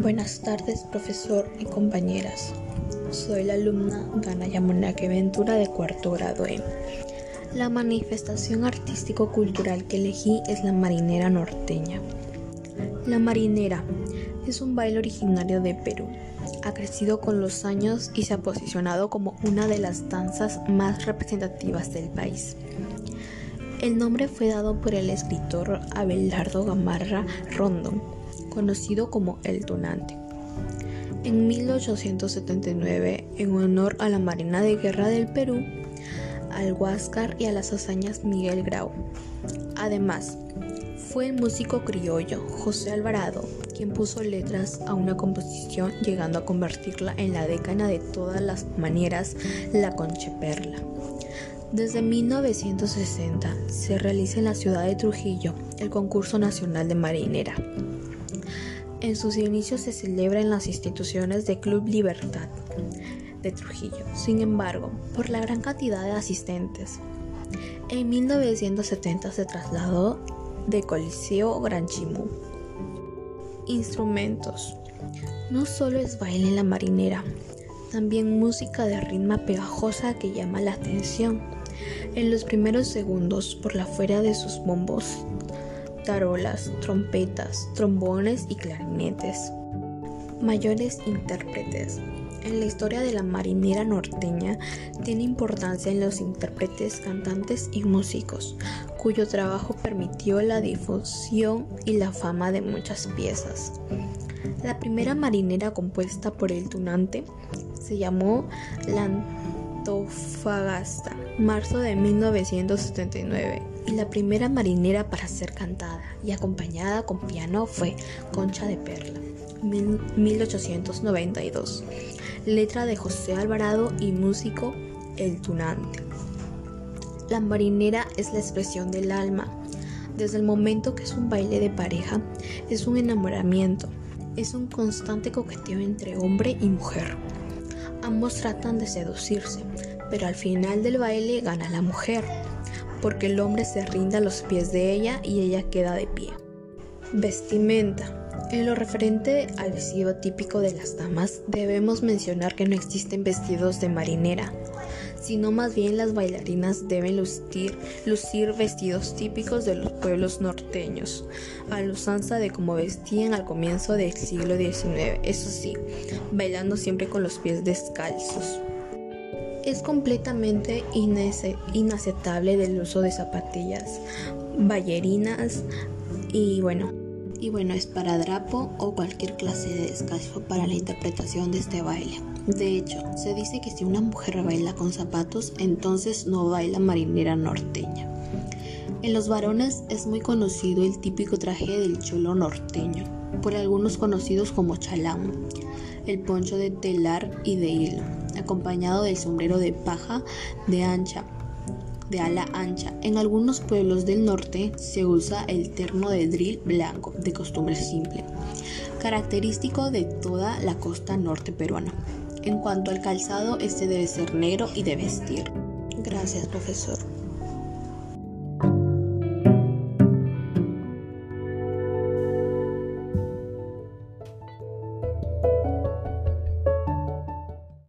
Buenas tardes, profesor y compañeras. Soy la alumna Gana Yamonake Ventura de cuarto grado E. La manifestación artístico-cultural que elegí es la marinera norteña. La marinera es un baile originario de Perú. Ha crecido con los años y se ha posicionado como una de las danzas más representativas del país. El nombre fue dado por el escritor Abelardo Gamarra Rondón conocido como el Tunante. En 1879, en honor a la Marina de Guerra del Perú, al Huáscar y a las hazañas Miguel Grau. Además, fue el músico criollo José Alvarado quien puso letras a una composición llegando a convertirla en la década de todas las maneras la Concheperla. Desde 1960 se realiza en la ciudad de Trujillo el concurso nacional de marinera. En sus inicios se celebra en las instituciones de Club Libertad de Trujillo. Sin embargo, por la gran cantidad de asistentes, en 1970 se trasladó de Coliseo Gran Chimú. Instrumentos. No solo es baile en la marinera, también música de ritmo pegajosa que llama la atención. En los primeros segundos, por la fuera de sus bombos, tarolas, trompetas, trombones y clarinetes. Mayores intérpretes. En la historia de la marinera norteña tiene importancia en los intérpretes, cantantes y músicos, cuyo trabajo permitió la difusión y la fama de muchas piezas. La primera marinera compuesta por el tunante se llamó La Antofagasta, marzo de 1979 y la primera marinera para ser cantada y acompañada con piano fue Concha de Perla, 1892. Letra de José Alvarado y músico El Tunante. La marinera es la expresión del alma. Desde el momento que es un baile de pareja, es un enamoramiento, es un constante coqueteo entre hombre y mujer. Ambos tratan de seducirse, pero al final del baile gana la mujer porque el hombre se rinde a los pies de ella y ella queda de pie. Vestimenta. En lo referente al vestido típico de las damas, debemos mencionar que no existen vestidos de marinera, sino más bien las bailarinas deben lucir, vestidos típicos de los pueblos norteños, a la usanza de como vestían al comienzo del siglo XIX, eso sí, bailando siempre con los pies descalzos. Es completamente inaceptable del uso de zapatillas, ballerinas y bueno, y bueno, es para drapo o cualquier clase de descalzo para la interpretación de este baile. De hecho, se dice que si una mujer baila con zapatos, entonces no baila marinera norteña. En los varones es muy conocido el típico traje del cholo norteño, por algunos conocidos como chalán, el poncho de telar y de hilo acompañado del sombrero de paja de ancha de ala ancha. En algunos pueblos del norte se usa el terno de drill blanco, de costumbre simple, característico de toda la costa norte peruana. En cuanto al calzado, este debe ser negro y de vestir. Gracias, profesor.